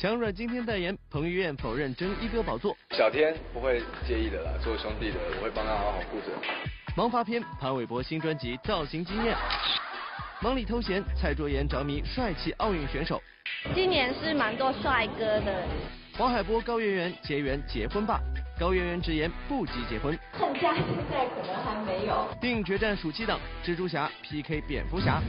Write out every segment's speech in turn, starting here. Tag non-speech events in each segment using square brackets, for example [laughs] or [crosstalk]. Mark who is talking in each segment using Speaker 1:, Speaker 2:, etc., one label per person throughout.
Speaker 1: 抢阮经天代言，彭于晏否认争一哥宝座。
Speaker 2: 小天不会介意的啦，做兄弟的我会帮他好好顾着。
Speaker 1: 忙发片，潘玮柏新专辑造型惊艳。忙里偷闲，蔡卓妍着迷帅气奥运选手。
Speaker 3: 今年是蛮多帅哥的。
Speaker 1: 黄海波、高圆圆结缘结婚吧。高圆圆直言不急结婚。
Speaker 4: 恨家现在可能还没有。
Speaker 1: 电影决战暑期档，蜘蛛侠 PK 蝙蝠侠。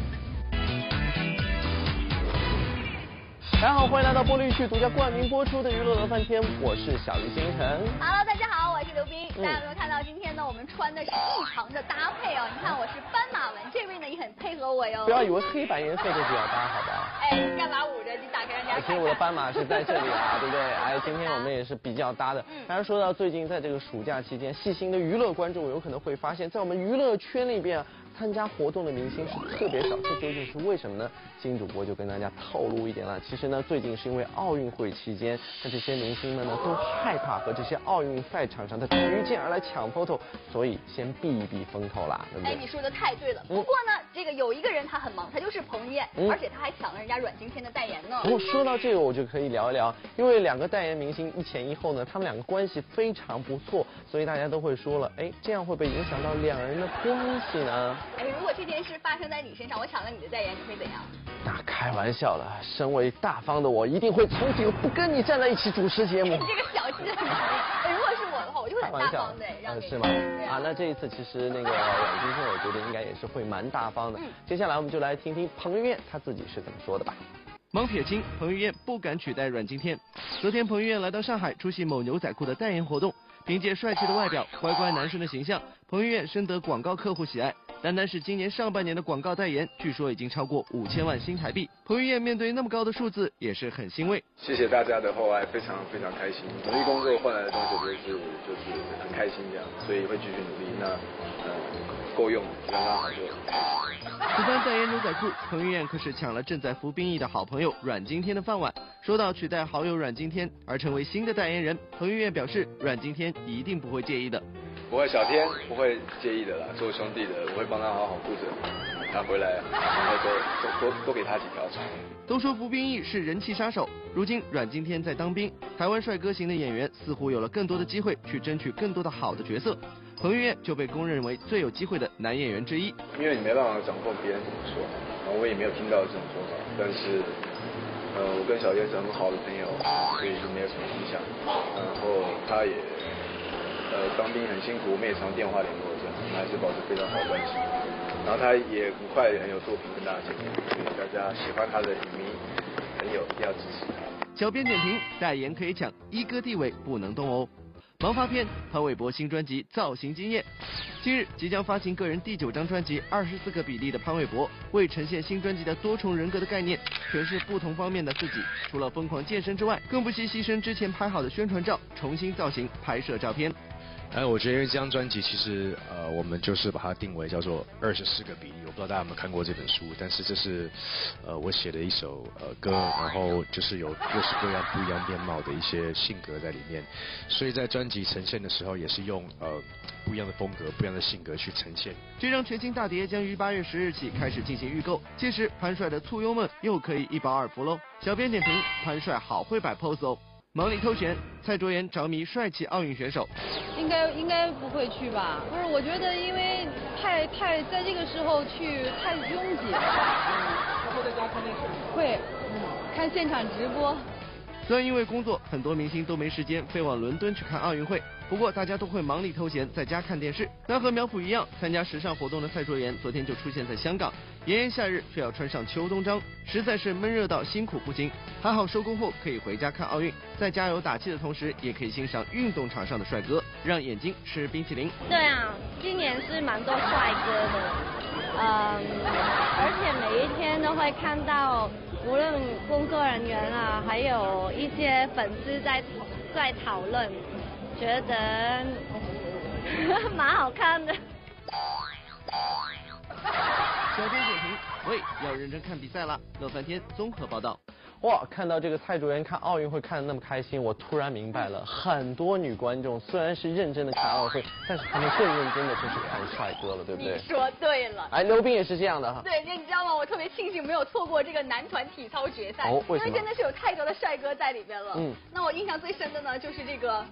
Speaker 1: 大家好，欢迎来到玻璃剧独家冠名播出的娱乐乐翻天，我是小鱼星辰。
Speaker 5: Hello，大家好，我是刘冰。大家有没有看到今天呢？我们穿的是异常的搭配哦。你看我是斑马纹，这位呢也很配合我哟。
Speaker 1: 不要以为黑白颜色就比较搭，好吧？[laughs]
Speaker 5: 哎，你干嘛捂着？你打开人家。
Speaker 1: 其实我的斑马是在这里啊，对不对？哎，[laughs] 今天我们也是比较搭的。当然说到最近在这个暑假期间，细心的娱乐观众有可能会发现，在我们娱乐圈里边。参加活动的明星是特别少，这究竟是为什么呢？金主播就跟大家透露一点了。其实呢，最近是因为奥运会期间，那这些明星们呢都害怕和这些奥运赛场上的体育健儿来抢 photo，所以先避一避风头啦，对不对？
Speaker 5: 哎，你说的太对了。不过呢，这个有一个人他很忙，他就是彭于晏，而且他还抢了人家阮经天的代言呢。
Speaker 1: 不过说到这个，我就可以聊一聊，因为两个代言明星一前一后呢，他们两个关系非常不错，所以大家都会说了，哎，这样会不会影响到两人的关系呢？
Speaker 5: 哎，如果这件事。发生在你身上，我抢了你的代言，你会怎样？
Speaker 1: 那开玩笑了，身为大方的我，一定会从此不跟你站在一起主持节目。
Speaker 5: 你 [laughs] 这个小气的如果是我的话，我就会很大方的让你。
Speaker 1: 是吗？啊，那这一次其实那个阮经天，我觉得应该也是会蛮大方的。接下来我们就来听听彭于晏他自己是怎么说的吧。蒙铁青，彭于晏不敢取代阮经天。昨天彭于晏来到上海出席某牛仔裤的代言活动，凭借帅气的外表、乖乖男生的形象，彭于晏深得广告客户喜爱。单单是今年上半年的广告代言，据说已经超过五千万新台币。彭于晏面对那么高的数字，也是很欣慰。
Speaker 2: 谢谢大家的厚爱，非常非常开心。努力工作换来的东西就是就是很开心这样，所以会继续努力。那呃够用，刚刚好就。
Speaker 1: 此番代言牛仔裤，彭于晏可是抢了正在服兵役的好朋友阮经天的饭碗。说到取代好友阮经天而成为新的代言人，彭于晏表示阮经天一定不会介意的。
Speaker 2: 不会，小天不会介意的啦。做兄弟的，我会帮他好好顾着。他回来，然后多多多给他几条船。
Speaker 1: 都说服兵役是人气杀手，如今阮经天在当兵，台湾帅哥型的演员似乎有了更多的机会去争取更多的好的角色。彭于晏就被公认为最有机会的男演员之一。
Speaker 2: 因为你没办法掌控别人怎么说，然后我也没有听到这种说法。但是，呃，我跟小天是很好的朋友，所以就没有什么影响。然后他也。当兵很辛苦，我们也常电话联络，这样还是保持非常好关系。然后他也很快很有作品跟大家见面，所以大家喜欢他的影迷朋友一定要支持他。
Speaker 1: 小编点评：代言可以抢，一哥地位不能动哦。盲发片，潘玮柏新专辑造型惊艳。今日即将发行个人第九张专辑《二十四个比例》的潘玮柏，为呈现新专辑的多重人格的概念，诠释不同方面的自己。除了疯狂健身之外，更不惜牺牲之前拍好的宣传照，重新造型拍摄照片。
Speaker 6: 哎，我觉得因为这张专辑其实呃，我们就是把它定为叫做二十四个比例。我不知道大家有没有看过这本书，但是这是呃我写的一首呃歌，然后就是有各式各样不一样面貌的一些性格在里面，所以在专辑呈现的时候也是用呃不一样的风格、不一样的性格去呈现。
Speaker 1: 这张全新大碟将于八月十日起开始进行预购，届时潘帅的簇拥们又可以一饱耳福喽。小编点评：潘帅好会摆 pose 哦。忙里偷闲，蔡卓妍着迷帅气奥运选手。
Speaker 7: 应该应该不会去吧？不是，我觉得因为太太在这个时候去太拥挤。
Speaker 1: 会在家看电视？
Speaker 7: 会，看现场直播。
Speaker 1: 虽然因为工作，很多明星都没时间飞往伦敦去看奥运会。不过大家都会忙里偷闲，在家看电视。那和苗圃一样，参加时尚活动的蔡卓妍，昨天就出现在香港。炎炎夏日却要穿上秋冬装，实在是闷热到辛苦不行。还好收工后可以回家看奥运，在加油打气的同时，也可以欣赏运动场上的帅哥，让眼睛吃冰淇淋。
Speaker 3: 对啊，今年是蛮多帅哥的，嗯，而且每一天都会看到，无论工作人员啊，还有一些粉丝在在讨论。觉得蛮好看的。
Speaker 1: 小天点评：喂，要认真看比赛了。乐翻天综合报道。
Speaker 8: 哇，看到这个蔡卓妍看奥运会看的那么开心，我突然明白了，很多女观众虽然是认真的看奥运会，但是她们更认真的就是看帅哥了，对不对？
Speaker 5: 你说对了。
Speaker 8: 哎，刘冰也是这样的哈。
Speaker 5: 对，那你知道吗？我特别庆幸没有错过这个男团体操决赛，
Speaker 8: 哦，为？
Speaker 5: 因为真的是有太多的帅哥在里边了。嗯。那我印象最深的呢，就是这个。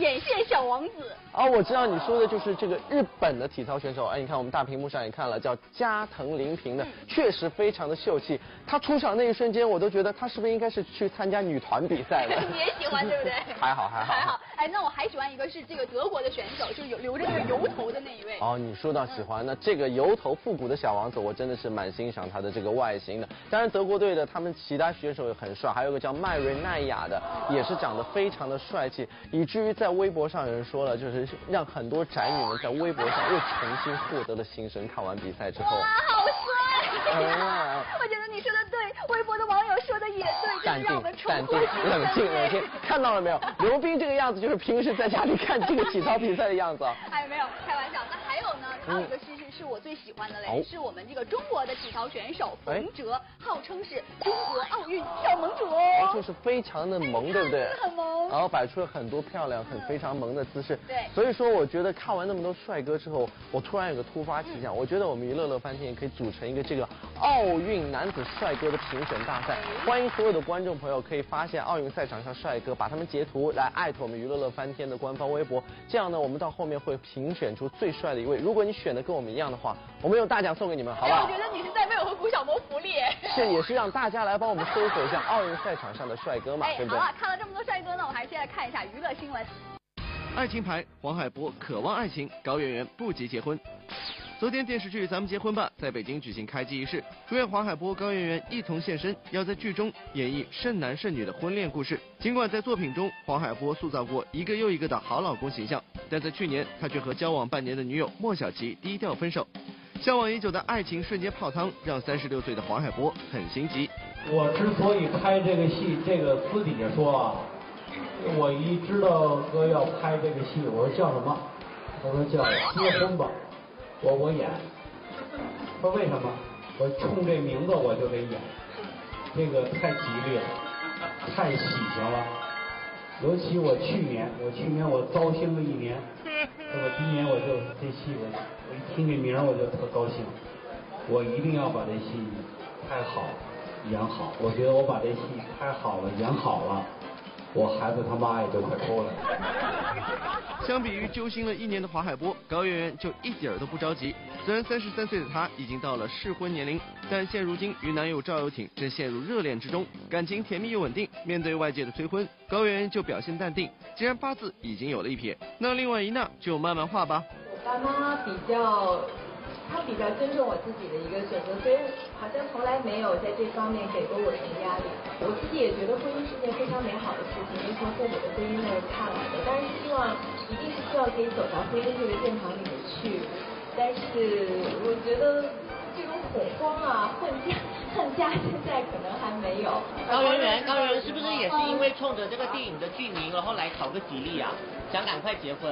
Speaker 5: 眼线小王子
Speaker 8: 哦，我知道你说的就是这个日本的体操选手。哎，你看我们大屏幕上也看了，叫加藤林平的，确实非常的秀气。他出场那一瞬间，我都觉得他是不是应该是去参加女团比赛了？[laughs]
Speaker 5: 你也喜欢对不对？[laughs]
Speaker 8: 还好还好
Speaker 5: 还好。哎，那我还喜欢一个是这个德国的选手，就有留着这个油头的那一位。
Speaker 8: 哦，你说到喜欢，那这个油头复古的小王子，我真的是蛮欣赏他的这个外形的。当然，德国队的他们其他选手也很帅，还有个叫麦瑞奈亚的，也是长得非常的帅气，以至于在微博上有人说了，就是让很多宅女们在微博上又重新获得了新生。看完比赛之后，
Speaker 5: 哇，好帅！我觉得你说的对，微博的网友说的也对，
Speaker 8: 淡定，
Speaker 5: 淡定，
Speaker 8: 冷静，冷静。[laughs] 看到了没有？刘冰这个样子就是平时在家里看这个体操比赛的样子。
Speaker 5: 哎，没有，开玩笑。那还有呢？还有一个是是是我最喜欢的嘞，是我们这个中国的体操选手冯喆，号称是中国奥运小萌主哦。
Speaker 8: 就是非常的萌，对不对？
Speaker 5: 很萌。
Speaker 8: 然后摆出了很多漂亮、很非常萌的姿势。
Speaker 5: 对。
Speaker 8: 所以说，我觉得看完那么多帅哥之后，我突然有个突发奇想，我觉得我们娱乐乐翻天也可以组成一个这个奥运男子帅哥的评选大赛。欢迎所有的观众朋友可以发现奥运赛场上帅哥，把他们截图来艾特我们娱乐乐翻天的官方微博。这样呢，我们到后面会评选出最帅的一位。如果你选的跟我们一样的话，我们有大奖送给你们，好不好？
Speaker 5: 我觉得你是在为我和古小萌福利。
Speaker 8: 是，也是让大家来帮我们搜索一下奥运赛场上的帅哥嘛，对不对？
Speaker 5: 好了，看了这么多帅哥呢，我还是先来看一下娱乐新闻。
Speaker 8: 爱情牌，黄海波渴望爱情，高圆圆不急结婚。昨天电视剧《咱们结婚吧》在北京举行开机仪式，主演黄海波、高圆圆一同现身，要在剧中演绎剩男剩女的婚恋故事。尽管在作品中黄海波塑造过一个又一个的好老公形象，但在去年他却和交往半年的女友莫小琪低调分手。向往已久的爱情瞬间泡汤，让三十六岁的黄海波很心急。
Speaker 9: 我之所以拍这个戏，这个私底下说啊，我一知道哥要拍这个戏，我说叫什么？他说叫结婚吧。我我演，说为什么？我冲这名字我就得演，这个太吉利了，太喜庆了。尤其我去年，我去年我糟心了一年，我今年我就这戏我我一听这名我就特高兴，我一定要把这戏拍好，演好。我觉得我把这戏拍好了，演好了。我孩子他妈也就快出来了。
Speaker 8: 相比于揪心了一年的华海波，高圆圆就一点都不着急。虽然三十三岁的她已经到了适婚年龄，但现如今与男友赵又廷正陷入热恋之中，感情甜蜜又稳定。面对外界的催婚，高圆圆就表现淡定。既然八字已经有了一撇，那另外一捺就慢慢画吧。
Speaker 4: 我爸妈比较。他比较尊重我自己的一个选择，所以好像从来没有在这方面给过我什么压力。我自己也觉得婚姻是件非常美好的事情，是从父母的婚姻那儿看来的。但是希望一定是希望可以走到婚姻这个殿堂里面去。但是我觉得这种恐慌啊、恨家、恨家现在可能还没有。[laughs]
Speaker 10: 高圆圆，高圆圆是不是也是因为冲着这个电影的剧名，然后来讨个吉利啊？想赶快结婚？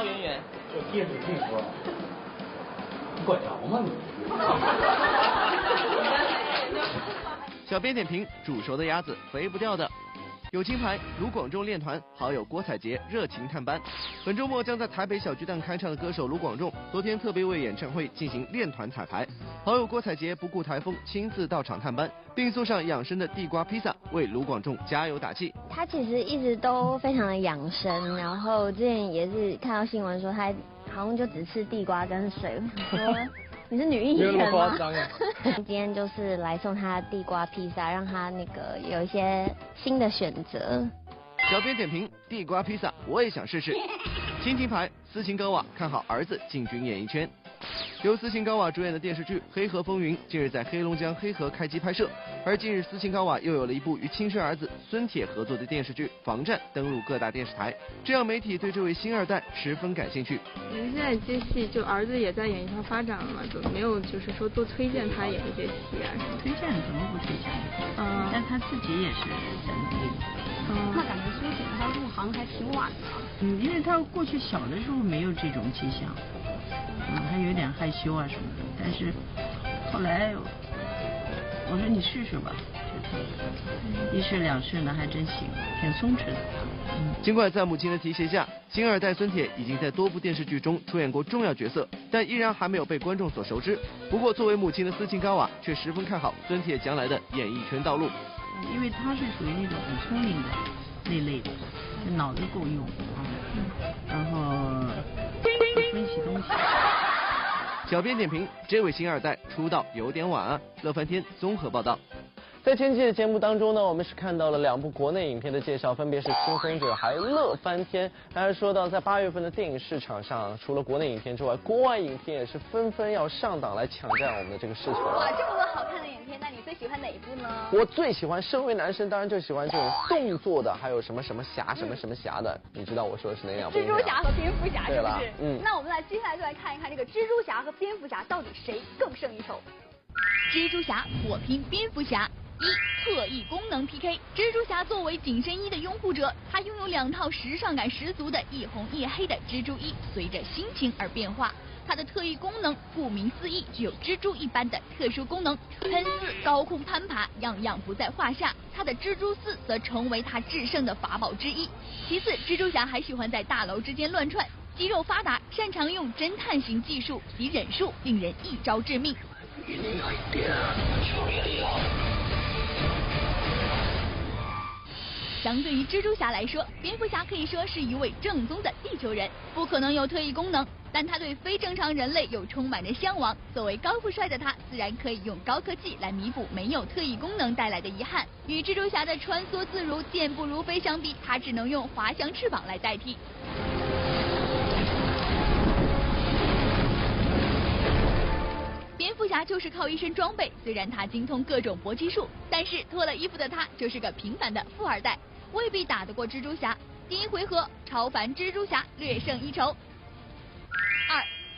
Speaker 10: 高圆圆。
Speaker 9: 这电视剧说，你管着吗你？
Speaker 8: 小编点评：煮熟的鸭子肥不掉的。有金牌卢广仲练团，好友郭采洁热情探班。本周末将在台北小巨蛋开唱的歌手卢广仲，昨天特别为演唱会进行练团彩排。好友郭采洁不顾台风，亲自到场探班，并送上养生的地瓜披萨，为卢广仲加油打气。
Speaker 11: 他其实一直都非常的养生，然后之前也是看到新闻说他好像就只吃地瓜跟水。你是女艺人吗？[laughs] 今天就是来送他地瓜披萨，让他那个有一些新的选择。
Speaker 8: 小编点评：地瓜披萨，我也想试试。亲情牌，斯琴高瓦看好儿子进军演艺圈。由斯琴高娃主演的电视剧《黑河风云》近日在黑龙江黑河开机拍摄，而近日斯琴高娃又有了一部与亲生儿子孙铁合作的电视剧《防战》登陆各大电视台，这让媒体对这位新二代十分感兴趣。
Speaker 12: 您现在接戏，就儿子也在演艺圈发展了嘛，就没有就是说多推荐他演一些戏啊？
Speaker 13: 推荐怎么不推荐？嗯，但他自己也是在努力。
Speaker 12: 嗯，
Speaker 13: 那感觉孙铁他入行还挺晚的。嗯，因为他过去小的时候没有这种迹象。嗯，还有点害羞啊什么的，但是后来我说你试试吧，一试两试呢还真行，挺松弛的。
Speaker 8: 尽管在母亲的提携下，星二代孙铁已经在多部电视剧中出演过重要角色，但依然还没有被观众所熟知。不过作为母亲的斯琴高娃却十分看好孙铁将来的演艺圈道路，
Speaker 13: 因为他是属于那种很聪明的那类的，脑子够用啊，然后分析东西。[laughs]
Speaker 8: 小编点评：这位星二代出道有点晚啊！乐翻天综合报道。在前期的节目当中呢，我们是看到了两部国内影片的介绍，分别是《清风者》还有《乐翻天》。当然说到在八月份的电影市场上，除了国内影片之外，国外影片也是纷纷要上档来抢占我们的这个市场。
Speaker 14: 哇，这么多好看的影片，那你最喜欢哪一部呢？
Speaker 8: 我最喜欢，身为男生当然就喜欢这种动作的，还有什么什么侠、什么什么侠的。你知道我说的是哪两部？
Speaker 14: 蜘蛛侠和蝙蝠侠是不是？
Speaker 8: 嗯。
Speaker 14: 那我们来接下来就来看一看这个蜘蛛侠和蝙蝠侠到底谁更胜一筹。蜘蛛侠火拼蝙蝠侠。一特异功能 PK，蜘蛛侠作为紧身衣的拥护者，他拥有两套时尚感十足的一红一黑的蜘蛛衣，随着心情而变化。他的特异功能顾名思义，具有蜘蛛一般的特殊功能，喷丝、高空攀爬，样样不在话下。他的蜘蛛丝则成为他制胜的法宝之一。其次，蜘蛛侠还喜欢在大楼之间乱窜，肌肉发达，擅长用侦探型技术，及忍术令人一招致命。相对于蜘蛛侠来说，蝙蝠侠可以说是一位正宗的地球人，不可能有特异功能，但他对非正常人类又充满着向往。作为高富帅的他，自然可以用高科技来弥补没有特异功能带来的遗憾。与蜘蛛侠的穿梭自如、健步如飞相比，他只能用滑翔翅膀来代替。蝙蝠侠就是靠一身装备，虽然他精通各种搏击术，但是脱了衣服的他就是个平凡的富二代。未必打得过蜘蛛侠。第一回合，超凡蜘蛛侠略胜一筹。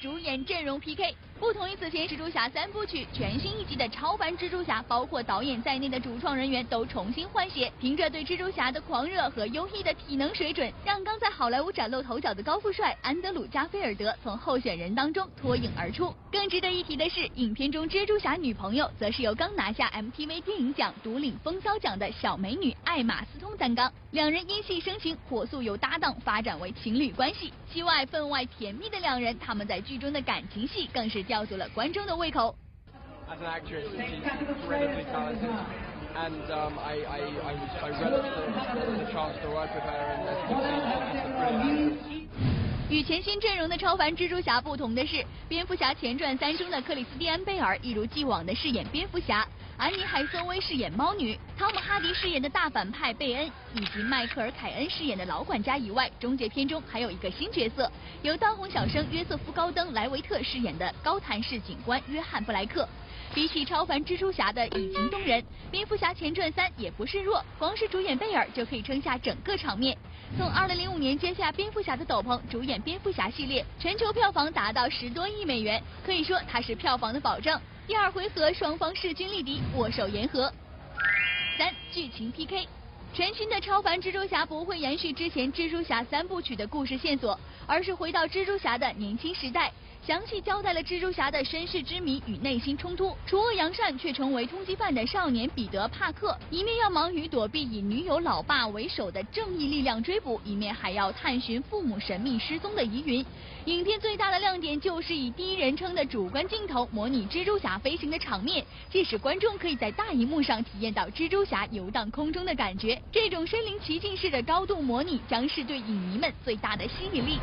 Speaker 14: 主演阵容 PK。不同于此前蜘蛛侠三部曲，全新一集的超凡蜘蛛侠，包括导演在内的主创人员都重新换血。凭着对蜘蛛侠的狂热和优异的体能水准，让刚在好莱坞崭露头角的高富帅安德鲁加菲尔德从候选人当中脱颖而出。更值得一提的是，影片中蜘蛛侠女朋友则是由刚拿下 MTV 电影奖独领风骚奖的小美女艾玛斯通担纲。两人因戏生情，火速由搭档发展为情侣关系。戏外分外甜蜜的两人，他们在剧中的感情戏更是吊足了观众的胃口。与全新阵容的超凡蜘蛛侠不同的是，蝙蝠侠前传三中的克里斯蒂安·贝尔一如既往地饰演蝙蝠侠。安妮海瑟薇饰演猫女，汤姆哈迪饰演的大反派贝恩，以及迈克尔凯恩饰演的老管家以外，终结篇中还有一个新角色，由当红小生约瑟夫高登莱维特饰演的高谭市警官约翰布莱克。比起超凡蜘蛛侠的以情动人，蝙蝠侠前传三也不示弱，光是主演贝尔就可以撑下整个场面。从二零零五年接下蝙蝠侠的斗篷，主演蝙蝠侠系列，全球票房达到十多亿美元，可以说他是票房的保证。第二回合，双方势均力敌，握手言和。三剧情 PK，全新的超凡蜘蛛侠不会延续之前蜘蛛侠三部曲的故事线索，而是回到蜘蛛侠的年轻时代。详细交代了蜘蛛侠的身世之谜与内心冲突。除恶扬善却成为通缉犯的少年彼得·帕克，一面要忙于躲避以女友老爸为首的正义力量追捕，一面还要探寻父母神秘失踪的疑云。影片最大的亮点就是以第一人称的主观镜头模拟蜘蛛侠飞行的场面，即使观众可以在大荧幕上体验到蜘蛛侠游荡空中的感觉。这种身临其境式的高度模拟，将是对影迷们最大的吸引力。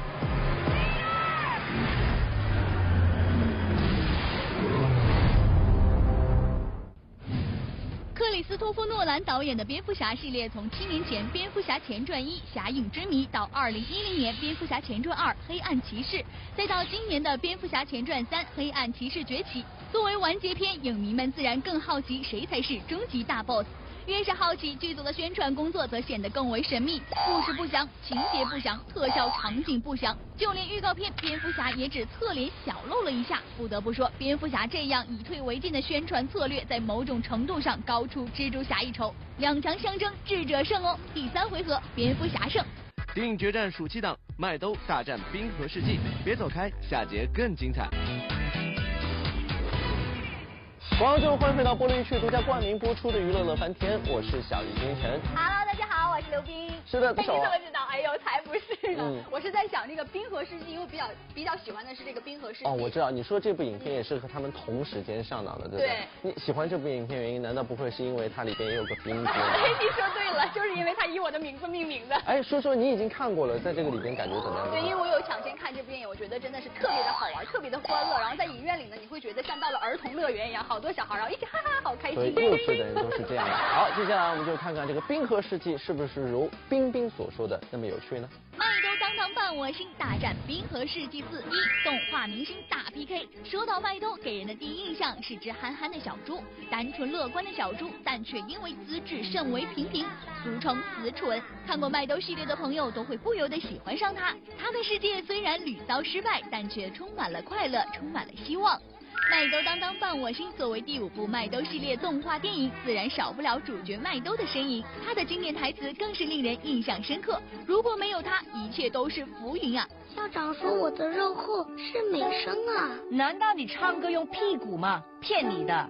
Speaker 14: 里斯托夫·诺兰导演的蝙蝠侠系列，从七年前《蝙蝠侠前传一：侠影之谜》到二零一零年《蝙蝠侠前传二：黑暗骑士》，再到今年的《蝙蝠侠前传三：黑暗骑士崛起》，作为完结篇，影迷们自然更好奇谁才是终极大 BOSS。越是好奇，剧组的宣传工作则显得更为神秘。故事不详，情节不详，特效场景不详，就连预告片蝙蝠侠也只侧脸小露了一下。不得不说，蝙蝠侠这样以退为进的宣传策略，在某种程度上高出蜘蛛侠一筹。两强相争，智者胜哦！第三回合，蝙蝠侠胜。
Speaker 8: 电影决战暑期档，麦兜大战冰河世纪，别走开，下节更精彩。观众欢迎回到玻璃区独家冠名播出的娱乐乐翻天，我是小鱼星辰。
Speaker 14: Hello，大家好，我是刘冰。
Speaker 8: 是的，
Speaker 14: 你怎么知道？哎呦，才不是呢！
Speaker 8: 嗯
Speaker 14: 我是在想这个《冰河世纪》，因为比较比较喜欢的是这个《冰河世纪》。
Speaker 8: 哦，我知道，你说这部影片也是和他们同时间上档的，对吧？
Speaker 14: 对
Speaker 8: 你喜欢这部影片原因，难道不会是因为它里边也有个冰哥？[laughs]
Speaker 14: 哎，你说对了，就是因为它以我的名字命名的。
Speaker 8: 哎，说说你已经看过了，在这个里边感觉怎么样？
Speaker 14: 对，因为我有抢先看这部电影，我觉得真的是特别的好玩，特别的欢乐。然后在影院里呢，你会觉得像到了儿童乐园一样，好多小孩然后一起哈哈，好开心。
Speaker 8: 幼稚的人都是这样的。好，接下来我们就看看这个冰河世纪是不是如冰冰冰所说的那么有趣呢？
Speaker 14: 麦兜当当伴我心大战冰河世纪四一动画明星大 PK。说到麦兜，给人的第一印象是只憨憨的小猪，单纯乐观的小猪，但却因为资质甚为平平，俗称死蠢。看过麦兜系列的朋友都会不由得喜欢上他。他的世界虽然屡遭失败，但却充满了快乐，充满了希望。麦兜当当伴我心作为第五部麦兜系列动画电影，自然少不了主角麦兜的身影。他的经典台词更是令人印象深刻。如果没有他，一切都是浮云啊！
Speaker 15: 校长说我的肉厚是美声啊。
Speaker 13: 难道你唱歌用屁股吗？骗你的！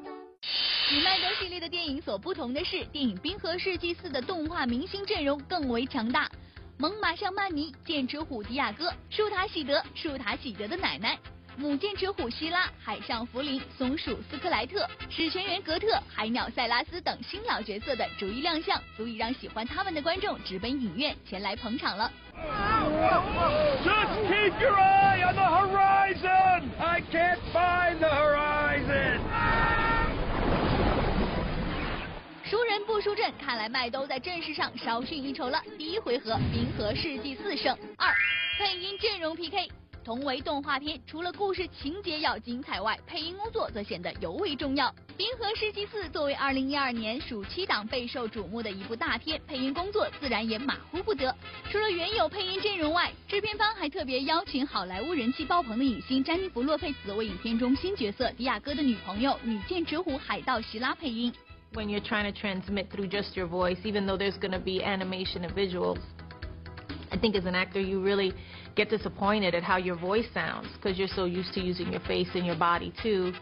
Speaker 14: 与麦兜系列的电影所不同的是，电影《冰河世纪四》的动画明星阵容更为强大。猛犸象曼尼、剑齿虎迪亚哥、树塔喜德、树塔喜德的奶奶、母剑齿虎希拉、海上福林、松鼠斯科莱特、史前猿格特、海鸟塞拉斯等新老角色的逐一亮相，足以让喜欢他们的观众直奔影院前来捧场了。
Speaker 16: Just keep your eye on the horizon! I can't find the horizon!
Speaker 14: 输人不输阵，看来麦兜在阵势上稍逊一筹了。第一回合，冰河世纪四胜二，配音阵容 PK。同为动画片，除了故事情节要精彩外，配音工作则显得尤为重要。《冰河世纪四》作为二零一二年暑期档备受瞩目的一部大片，配音工作自然也马虎不得。除了原有配音阵容外，制片方还特别邀请好莱坞人气爆棚的影星詹妮弗·洛佩兹为影片中新角色迪亚哥的女朋友女剑齿虎海盗希拉配音。
Speaker 17: when you're trying to transmit through just your voice, even though there's going to be animation and visuals. I think as an actor, you really get disappointed at how your voice sounds because you're so used to using your face and your body too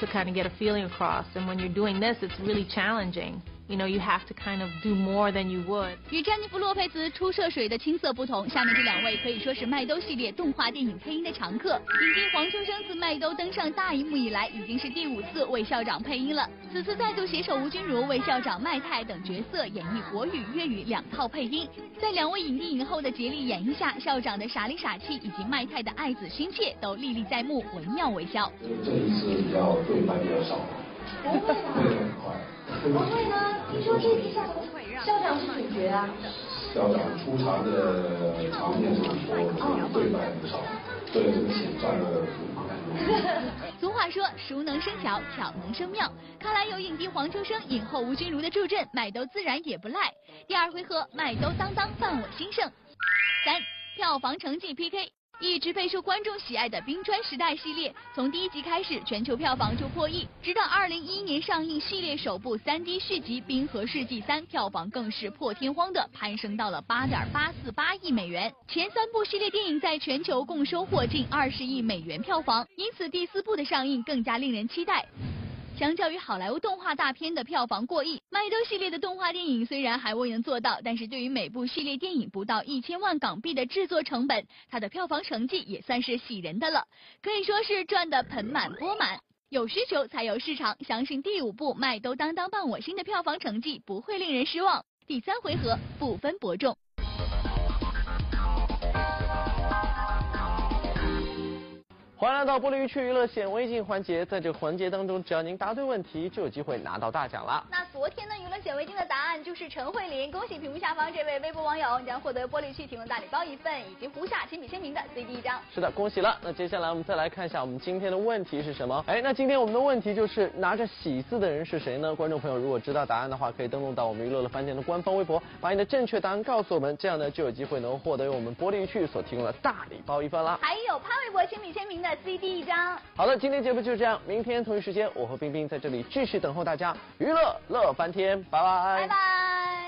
Speaker 17: to kind of get a feeling across. And when you're doing this, it's really challenging. You know, you have to kind of do more than you would.
Speaker 14: 与詹妮弗·洛佩兹出涉水的青涩不同，下面这两位可以说是麦兜系列动画电影配音的常客。影帝黄秋生自麦兜登上大荧幕以来，已经是第五次为校长配音了。此次再度携手吴君如为校长麦太等角色演绎国语、粤语两套配音。在两位影帝影后的竭力演绎下，校长的傻里傻气以及麦太的爱子心切都历历在目，惟妙惟肖。
Speaker 5: 这一次比较对麦比较少，
Speaker 4: 不会的，[laughs]
Speaker 5: 会很快。
Speaker 4: 不会呢？听说这次校长校长是主角啊。
Speaker 5: 校长出场的场面是很多，对白不少，对这个请赚了
Speaker 14: 俗话说，熟能生巧，巧能生妙。看来有影帝黄秋生、影后吴君如的助阵，麦兜自然也不赖。第二回合，麦兜当当伴我心胜。三，票房成绩 PK。一直备受观众喜爱的《冰川时代》系列，从第一集开始全球票房就破亿，直到二零一一年上映系列首部三 D 续集《冰河世纪三》，票房更是破天荒的攀升到了八点八四八亿美元。前三部系列电影在全球共收获近二十亿美元票房，因此第四部的上映更加令人期待。相较于好莱坞动画大片的票房过亿，麦兜系列的动画电影虽然还未能做到，但是对于每部系列电影不到一千万港币的制作成本，它的票房成绩也算是喜人的了，可以说是赚得盆满钵满。有需求才有市场，相信第五部《麦兜当当伴我心》的票房成绩不会令人失望。第三回合不分伯仲。
Speaker 8: 欢迎来到玻璃鱼区娱乐显微镜环节，在这个环节当中，只要您答对问题，就有机会拿到大奖了。
Speaker 14: 那昨天的，娱乐显微镜的答案就是陈慧琳，恭喜屏幕下方这位微博网友，你将获得玻璃区提供大礼包一份，以及胡夏亲笔签名的 CD 一张。
Speaker 8: 是的，恭喜了。那接下来我们再来看一下我们今天的问题是什么？哎，那今天我们的问题就是拿着喜字的人是谁呢？观众朋友如果知道答案的话，可以登录到我们娱乐乐翻天的官方微博，把你的正确答案告诉我们，这样呢就有机会能获得由我们玻璃区所提供的大礼包一份了。
Speaker 14: 还有潘玮柏亲笔签名的 CD 一张。
Speaker 8: 好的，今天节目就是这样，明天同一时间我和冰冰在这里继续等候大家，娱乐乐翻天，拜拜。
Speaker 14: 拜拜。